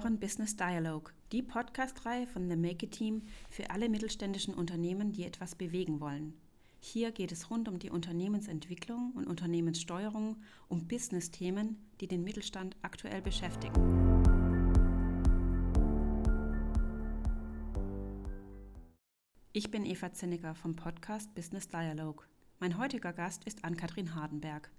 Hören Business Dialogue, die Podcast-Reihe von The Make It Team für alle mittelständischen Unternehmen, die etwas bewegen wollen. Hier geht es rund um die Unternehmensentwicklung und Unternehmenssteuerung, um Business-Themen, die den Mittelstand aktuell beschäftigen. Ich bin Eva Zinnecker vom Podcast Business Dialogue. Mein heutiger Gast ist Ann-Kathrin Hardenberg.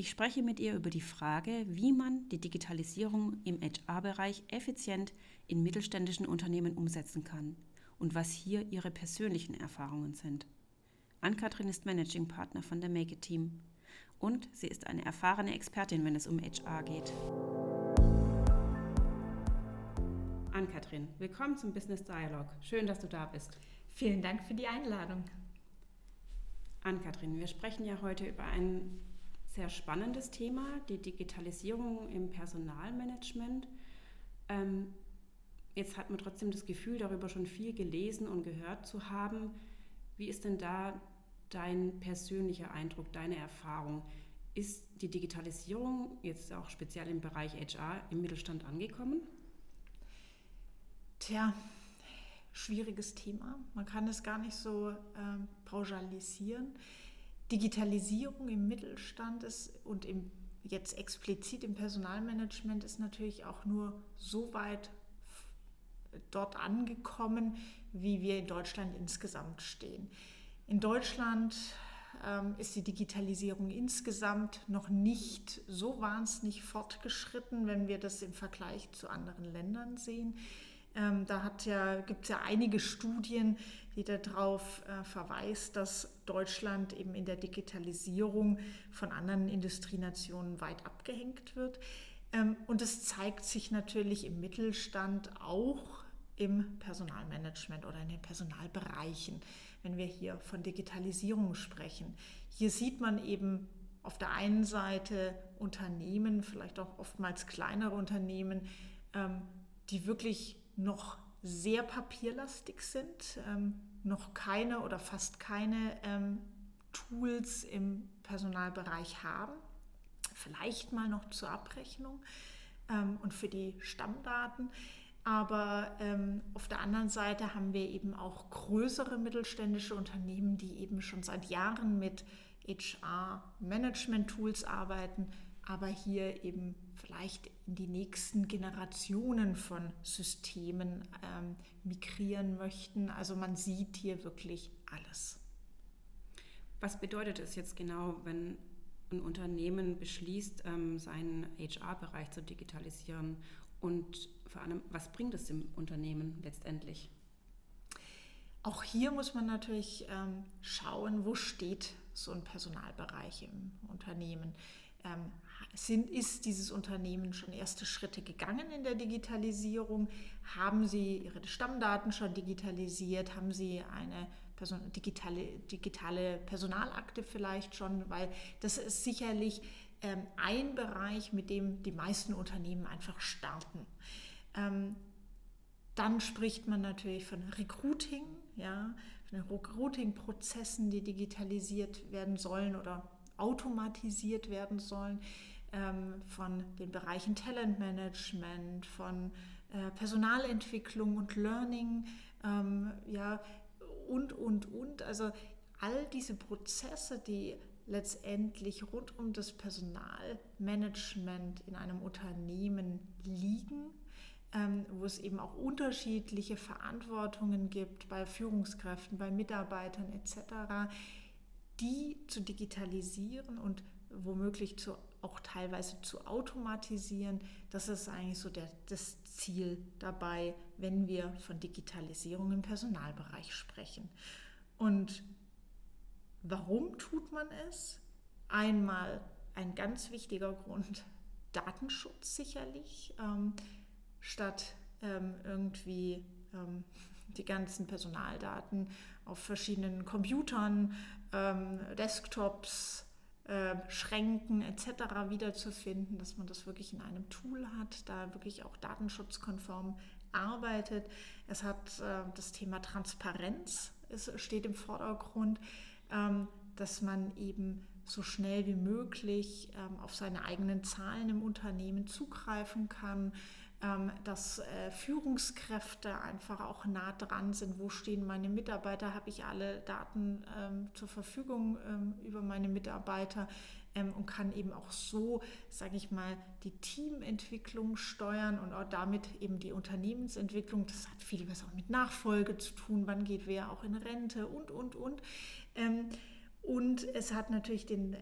Ich spreche mit ihr über die Frage, wie man die Digitalisierung im HR-Bereich effizient in mittelständischen Unternehmen umsetzen kann und was hier ihre persönlichen Erfahrungen sind. Ann-Kathrin ist Managing Partner von der Make It Team und sie ist eine erfahrene Expertin, wenn es um HR geht. Ann-Kathrin, willkommen zum Business Dialog. Schön, dass du da bist. Vielen Dank für die Einladung. Ann-Kathrin, wir sprechen ja heute über ein sehr spannendes Thema, die Digitalisierung im Personalmanagement. Ähm, jetzt hat man trotzdem das Gefühl, darüber schon viel gelesen und gehört zu haben. Wie ist denn da dein persönlicher Eindruck, deine Erfahrung? Ist die Digitalisierung jetzt auch speziell im Bereich HR im Mittelstand angekommen? Tja, schwieriges Thema. Man kann es gar nicht so äh, pauschalisieren. Digitalisierung im Mittelstand ist und im, jetzt explizit im Personalmanagement ist natürlich auch nur so weit dort angekommen, wie wir in Deutschland insgesamt stehen. In Deutschland ähm, ist die Digitalisierung insgesamt noch nicht so wahnsinnig fortgeschritten, wenn wir das im Vergleich zu anderen Ländern sehen. Ähm, da ja, gibt es ja einige Studien, die darauf äh, verweist, dass Deutschland eben in der Digitalisierung von anderen Industrienationen weit abgehängt wird. Ähm, und es zeigt sich natürlich im Mittelstand auch im Personalmanagement oder in den Personalbereichen, wenn wir hier von Digitalisierung sprechen. Hier sieht man eben auf der einen Seite Unternehmen, vielleicht auch oftmals kleinere Unternehmen, ähm, die wirklich noch sehr papierlastig sind, ähm, noch keine oder fast keine ähm, Tools im Personalbereich haben. Vielleicht mal noch zur Abrechnung ähm, und für die Stammdaten. Aber ähm, auf der anderen Seite haben wir eben auch größere mittelständische Unternehmen, die eben schon seit Jahren mit HR-Management-Tools arbeiten, aber hier eben vielleicht in die nächsten Generationen von Systemen ähm, migrieren möchten. Also man sieht hier wirklich alles. Was bedeutet es jetzt genau, wenn ein Unternehmen beschließt, ähm, seinen HR-Bereich zu digitalisieren? Und vor allem, was bringt es dem Unternehmen letztendlich? Auch hier muss man natürlich ähm, schauen, wo steht so ein Personalbereich im Unternehmen. Ähm, sind, ist dieses Unternehmen schon erste Schritte gegangen in der Digitalisierung? Haben Sie Ihre Stammdaten schon digitalisiert? Haben Sie eine Person, digitale, digitale Personalakte vielleicht schon? Weil das ist sicherlich ähm, ein Bereich, mit dem die meisten Unternehmen einfach starten. Ähm, dann spricht man natürlich von Recruiting, ja, von Recruiting-Prozessen, die digitalisiert werden sollen oder automatisiert werden sollen, ähm, von den Bereichen Talentmanagement, von äh, Personalentwicklung und Learning, ähm, ja, und, und, und. Also all diese Prozesse, die letztendlich rund um das Personalmanagement in einem Unternehmen liegen, ähm, wo es eben auch unterschiedliche Verantwortungen gibt bei Führungskräften, bei Mitarbeitern etc., die zu digitalisieren und womöglich zu, auch teilweise zu automatisieren. Das ist eigentlich so der, das Ziel dabei, wenn wir von Digitalisierung im Personalbereich sprechen. Und warum tut man es? Einmal ein ganz wichtiger Grund, Datenschutz sicherlich, ähm, statt ähm, irgendwie ähm, die ganzen Personaldaten auf verschiedenen Computern, ähm, Desktops, äh, Schränken etc. wiederzufinden, dass man das wirklich in einem Tool hat, da wirklich auch datenschutzkonform arbeitet. Es hat äh, das Thema Transparenz, es steht im Vordergrund, ähm, dass man eben so schnell wie möglich ähm, auf seine eigenen Zahlen im Unternehmen zugreifen kann, dass äh, Führungskräfte einfach auch nah dran sind. Wo stehen meine Mitarbeiter? Habe ich alle Daten ähm, zur Verfügung ähm, über meine Mitarbeiter? Ähm, und kann eben auch so, sage ich mal, die Teamentwicklung steuern und auch damit eben die Unternehmensentwicklung. Das hat viel was auch mit Nachfolge zu tun. Wann geht wer auch in Rente und, und, und. Ähm, und es hat natürlich den,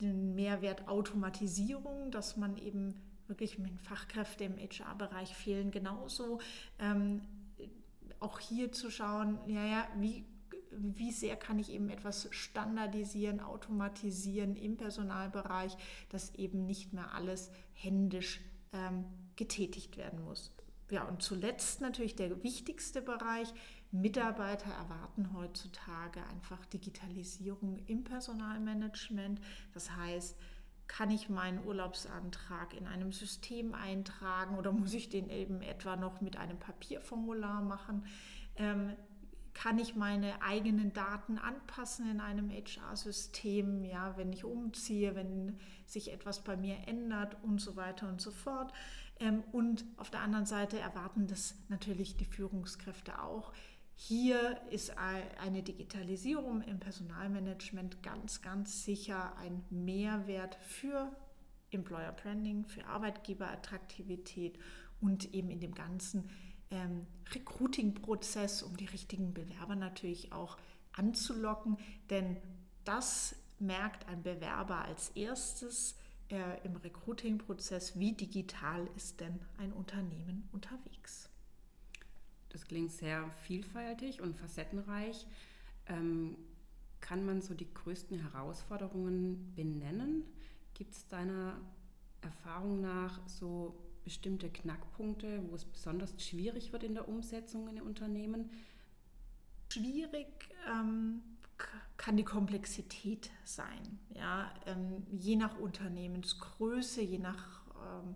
den Mehrwert Automatisierung, dass man eben wirklich mit Fachkräften im HR-Bereich fehlen genauso. Ähm, auch hier zu schauen, ja, ja, wie wie sehr kann ich eben etwas standardisieren, automatisieren im Personalbereich, dass eben nicht mehr alles händisch ähm, getätigt werden muss. Ja, und zuletzt natürlich der wichtigste Bereich. Mitarbeiter erwarten heutzutage einfach Digitalisierung im Personalmanagement. Das heißt, kann ich meinen Urlaubsantrag in einem System eintragen oder muss ich den eben etwa noch mit einem Papierformular machen? Ähm, kann ich meine eigenen Daten anpassen in einem HR-System, ja, wenn ich umziehe, wenn sich etwas bei mir ändert und so weiter und so fort. Ähm, und auf der anderen Seite erwarten das natürlich die Führungskräfte auch. Hier ist eine Digitalisierung im Personalmanagement ganz, ganz sicher ein Mehrwert für Employer Branding, für Arbeitgeberattraktivität und eben in dem ganzen ähm, Recruiting-Prozess, um die richtigen Bewerber natürlich auch anzulocken. Denn das merkt ein Bewerber als erstes äh, im Recruiting-Prozess, wie digital ist denn ein Unternehmen unterwegs. Das klingt sehr vielfältig und facettenreich. Ähm, kann man so die größten Herausforderungen benennen? Gibt es deiner Erfahrung nach so bestimmte Knackpunkte, wo es besonders schwierig wird in der Umsetzung in den Unternehmen? Schwierig ähm, kann die Komplexität sein. Ja? Ähm, je nach Unternehmensgröße, je nach ähm,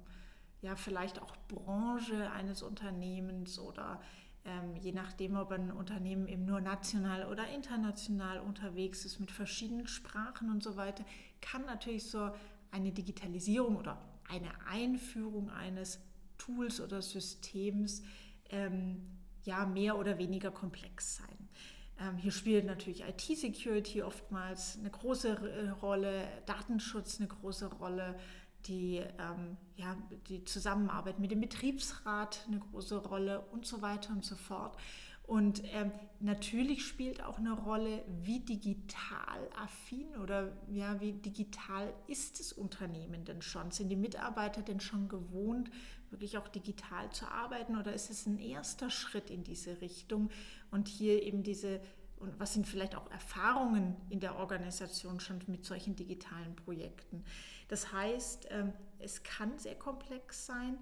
ja, vielleicht auch Branche eines Unternehmens oder ähm, je nachdem, ob ein Unternehmen eben nur national oder international unterwegs ist mit verschiedenen Sprachen und so weiter, kann natürlich so eine Digitalisierung oder eine Einführung eines Tools oder Systems ähm, ja mehr oder weniger komplex sein. Ähm, hier spielt natürlich IT-Security oftmals eine große äh, Rolle, Datenschutz eine große Rolle, die, ähm, ja, die Zusammenarbeit mit dem Betriebsrat eine große Rolle und so weiter und so fort. Und ähm, natürlich spielt auch eine Rolle, wie digital affin oder ja, wie digital ist das Unternehmen denn schon? Sind die Mitarbeiter denn schon gewohnt, wirklich auch digital zu arbeiten oder ist es ein erster Schritt in diese Richtung? Und hier eben diese, und was sind vielleicht auch Erfahrungen in der Organisation schon mit solchen digitalen Projekten? Das heißt, ähm, es kann sehr komplex sein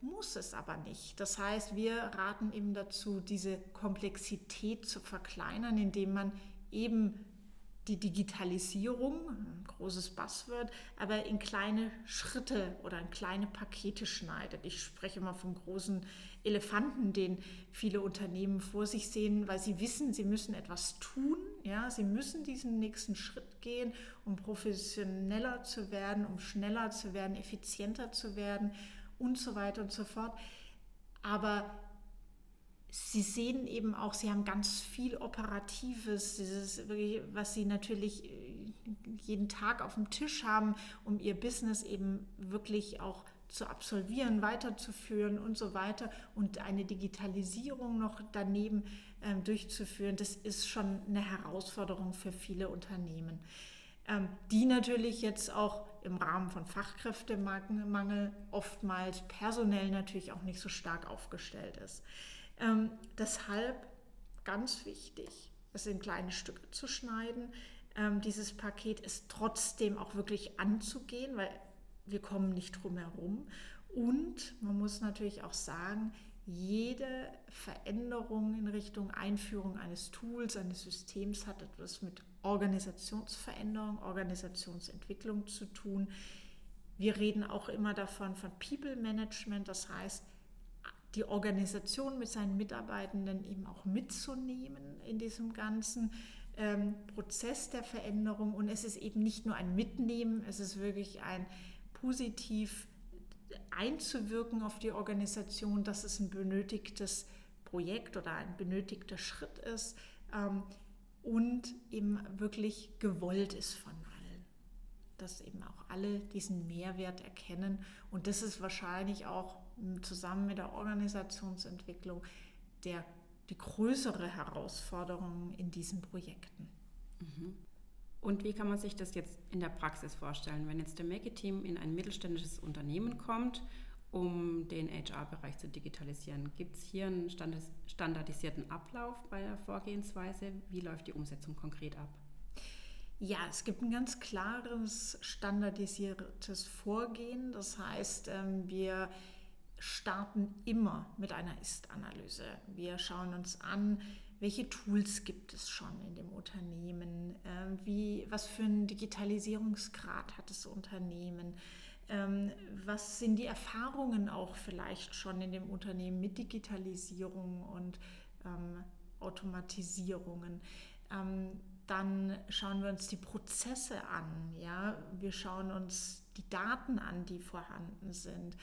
muss es aber nicht. Das heißt, wir raten eben dazu, diese Komplexität zu verkleinern, indem man eben die Digitalisierung, ein großes Buzzword, aber in kleine Schritte oder in kleine Pakete schneidet. Ich spreche mal vom großen Elefanten, den viele Unternehmen vor sich sehen, weil sie wissen, sie müssen etwas tun. Ja, sie müssen diesen nächsten Schritt gehen, um professioneller zu werden, um schneller zu werden, effizienter zu werden und so weiter und so fort. Aber sie sehen eben auch, sie haben ganz viel Operatives, dieses, was sie natürlich äh, jeden Tag auf dem Tisch haben, um ihr Business eben wirklich auch zu absolvieren, weiterzuführen und so weiter. Und eine Digitalisierung noch daneben äh, durchzuführen, das ist schon eine Herausforderung für viele Unternehmen, ähm, die natürlich jetzt auch im Rahmen von Fachkräftemangel oftmals personell natürlich auch nicht so stark aufgestellt ist. Ähm, deshalb ganz wichtig, es in kleine Stücke zu schneiden, ähm, dieses Paket ist trotzdem auch wirklich anzugehen, weil wir kommen nicht drum herum. Und man muss natürlich auch sagen, jede Veränderung in Richtung Einführung eines Tools, eines Systems hat etwas mit Organisationsveränderung, Organisationsentwicklung zu tun. Wir reden auch immer davon von People Management, das heißt, die Organisation mit seinen Mitarbeitenden eben auch mitzunehmen in diesem ganzen ähm, Prozess der Veränderung. Und es ist eben nicht nur ein Mitnehmen, es ist wirklich ein positiv einzuwirken auf die Organisation, dass es ein benötigtes Projekt oder ein benötigter Schritt ist ähm, und eben wirklich gewollt ist von allen. Dass eben auch alle diesen Mehrwert erkennen. Und das ist wahrscheinlich auch zusammen mit der Organisationsentwicklung der, die größere Herausforderung in diesen Projekten. Mhm. Und wie kann man sich das jetzt in der Praxis vorstellen, wenn jetzt der Make-It-Team in ein mittelständisches Unternehmen kommt, um den HR-Bereich zu digitalisieren? Gibt es hier einen standardisierten Ablauf bei der Vorgehensweise? Wie läuft die Umsetzung konkret ab? Ja, es gibt ein ganz klares standardisiertes Vorgehen. Das heißt, ähm, wir starten immer mit einer Ist-Analyse. Wir schauen uns an, welche Tools gibt es schon in dem Unternehmen? Ähm, wie, was für einen Digitalisierungsgrad hat das Unternehmen? Ähm, was sind die Erfahrungen auch vielleicht schon in dem Unternehmen mit Digitalisierung und ähm, Automatisierungen? dann schauen wir uns die Prozesse an. Ja? Wir schauen uns die Daten an, die vorhanden sind ähm,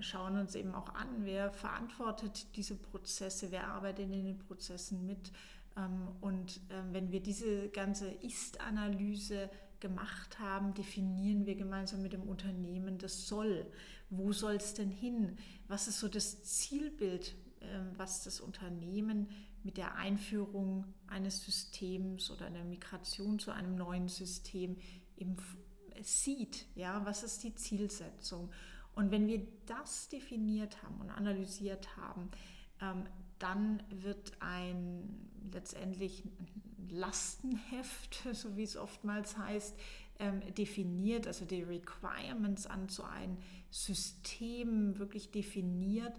schauen uns eben auch an, wer verantwortet diese Prozesse, wer arbeitet in den Prozessen mit. Ähm, und ähm, wenn wir diese ganze Ist-Analyse gemacht haben, definieren wir gemeinsam mit dem Unternehmen das Soll. Wo soll es denn hin? Was ist so das Zielbild, ähm, was das Unternehmen mit der Einführung eines Systems oder einer Migration zu einem neuen System eben sieht? Ja, was ist die Zielsetzung? Und wenn wir das definiert haben und analysiert haben, ähm, dann wird ein letztendlich Lastenheft, so wie es oftmals heißt, ähm, definiert, also die Requirements an so ein System wirklich definiert,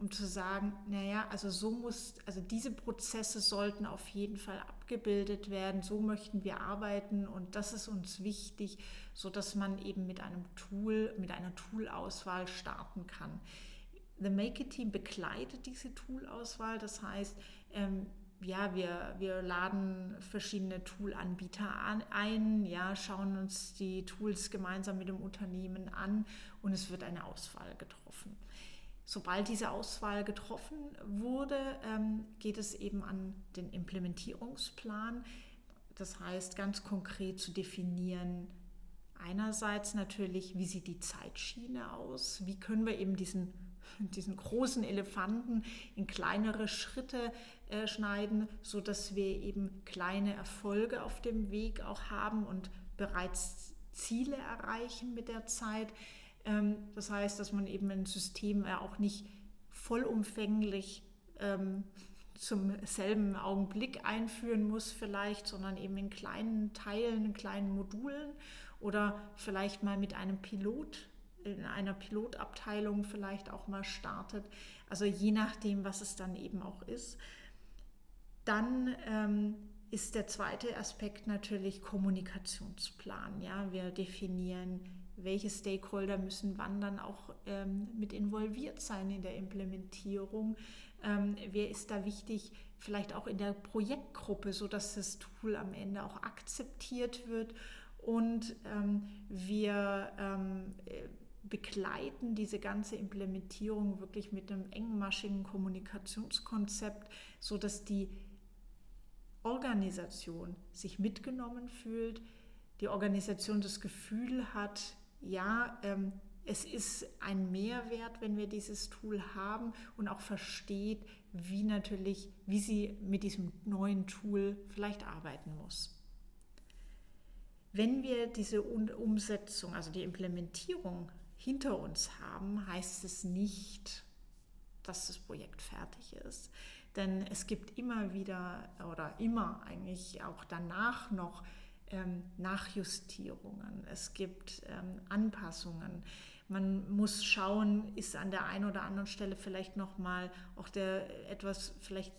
um zu sagen, naja, also so muss, also diese Prozesse sollten auf jeden Fall abgebildet werden, so möchten wir arbeiten und das ist uns wichtig, sodass man eben mit einem Tool, mit einer Toolauswahl starten kann. The Make It Team begleitet diese Toolauswahl, das heißt, ähm, ja, wir, wir laden verschiedene Toolanbieter ein, ja, schauen uns die Tools gemeinsam mit dem Unternehmen an und es wird eine Auswahl getroffen. Sobald diese Auswahl getroffen wurde, ähm, geht es eben an den Implementierungsplan. Das heißt, ganz konkret zu definieren, einerseits natürlich, wie sieht die Zeitschiene aus, wie können wir eben diesen, diesen großen Elefanten in kleinere Schritte äh, schneiden, sodass wir eben kleine Erfolge auf dem Weg auch haben und bereits Ziele erreichen mit der Zeit. Ähm, das heißt, dass man eben ein System auch nicht vollumfänglich ähm, zum selben Augenblick einführen muss vielleicht, sondern eben in kleinen Teilen, in kleinen Modulen oder vielleicht mal mit einem Pilot, in einer Pilotabteilung vielleicht auch mal startet. Also je nachdem, was es dann eben auch ist. Dann ähm, ist der zweite Aspekt natürlich Kommunikationsplan. Ja, wir definieren welche Stakeholder müssen wann dann auch ähm, mit involviert sein in der Implementierung. Ähm, wer ist da wichtig, vielleicht auch in der Projektgruppe, sodass das Tool am Ende auch akzeptiert wird. Und ähm, wir ähm, äh, begleiten diese ganze Implementierung wirklich mit einem engmaschigen Kommunikationskonzept, sodass die Organisation sich mitgenommen fühlt, die Organisation das Gefühl hat, ja, ähm, es ist ein Mehrwert, wenn wir dieses Tool haben und auch versteht, wie natürlich, wie sie mit diesem neuen Tool vielleicht arbeiten muss. Wenn wir diese Umsetzung, also die Implementierung hinter uns haben, heißt es nicht, dass das Projekt fertig ist. Denn es gibt immer wieder oder immer eigentlich auch danach noch ähm, Nachjustierungen, es gibt ähm, Anpassungen. Man muss schauen, ist an der einen oder anderen Stelle vielleicht nochmal auch der etwas vielleicht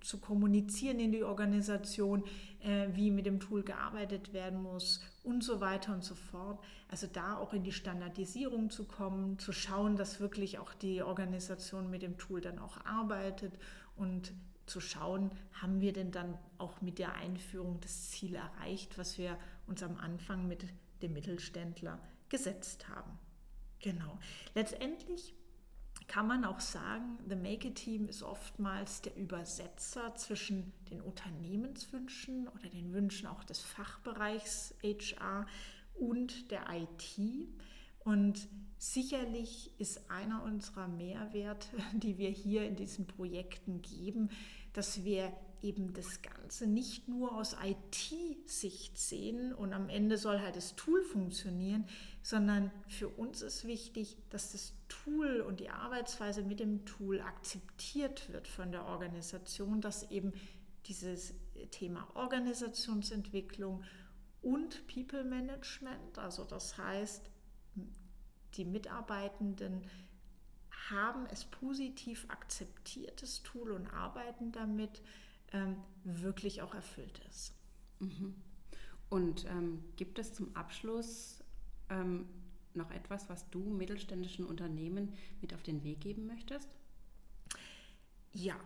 zu kommunizieren in die Organisation, äh, wie mit dem Tool gearbeitet werden muss und so weiter und so fort. Also da auch in die Standardisierung zu kommen, zu schauen, dass wirklich auch die Organisation mit dem Tool dann auch arbeitet und zu schauen, haben wir denn dann auch mit der Einführung das Ziel erreicht, was wir uns am Anfang mit dem Mittelständler gesetzt haben. Genau. Letztendlich kann man auch sagen, The Make It Team ist oftmals der Übersetzer zwischen den Unternehmenswünschen oder den Wünschen auch des Fachbereichs HR und der IT. Und sicherlich ist einer unserer Mehrwerte, die wir hier in diesen Projekten geben, dass wir eben das Ganze nicht nur aus IT-Sicht sehen und am Ende soll halt das Tool funktionieren, sondern für uns ist wichtig, dass das Tool und die Arbeitsweise mit dem Tool akzeptiert wird von der Organisation, dass eben dieses Thema Organisationsentwicklung und People Management, also das heißt, die Mitarbeitenden haben es positiv akzeptiert, das Tool und arbeiten damit ähm, wirklich auch erfüllt ist. Mhm. Und ähm, gibt es zum Abschluss ähm, noch etwas, was du mittelständischen Unternehmen mit auf den Weg geben möchtest? Ja,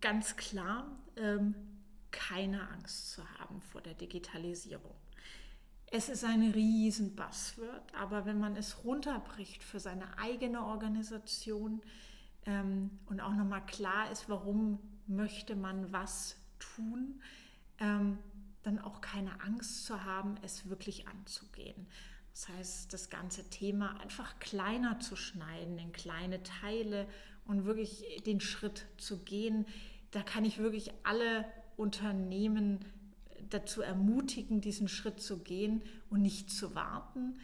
ganz klar, ähm, keine Angst zu haben vor der Digitalisierung. Es ist ein riesen Buzzword, aber wenn man es runterbricht für seine eigene Organisation ähm, und auch nochmal klar ist, warum möchte man was tun, ähm, dann auch keine Angst zu haben, es wirklich anzugehen. Das heißt, das ganze Thema einfach kleiner zu schneiden in kleine Teile und wirklich den Schritt zu gehen. Da kann ich wirklich alle Unternehmen dazu ermutigen, diesen Schritt zu gehen und nicht zu warten.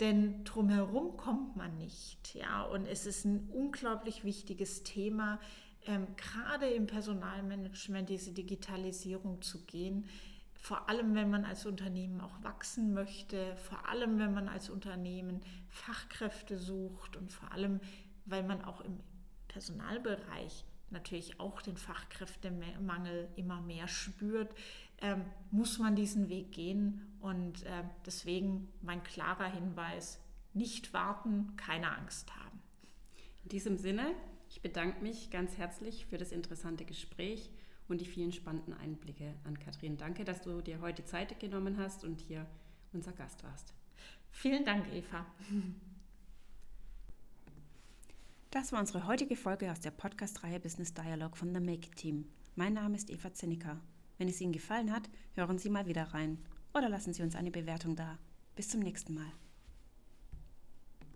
Denn drumherum kommt man nicht. Ja? Und es ist ein unglaublich wichtiges Thema, ähm, gerade im Personalmanagement diese Digitalisierung zu gehen. Vor allem, wenn man als Unternehmen auch wachsen möchte, vor allem, wenn man als Unternehmen Fachkräfte sucht und vor allem, weil man auch im Personalbereich natürlich auch den Fachkräftemangel immer mehr spürt, ähm, muss man diesen Weg gehen. Und äh, deswegen mein klarer Hinweis, nicht warten, keine Angst haben. In diesem Sinne ich bedanke mich ganz herzlich für das interessante Gespräch und die vielen spannenden Einblicke an Kathrin. Danke, dass du dir heute Zeit genommen hast und hier unser Gast warst. Vielen Dank, Eva. Das war unsere heutige Folge aus der Podcast-Reihe Business Dialogue von The Make It Team. Mein Name ist Eva Zinnicker. Wenn es Ihnen gefallen hat, hören Sie mal wieder rein oder lassen Sie uns eine Bewertung da. Bis zum nächsten Mal.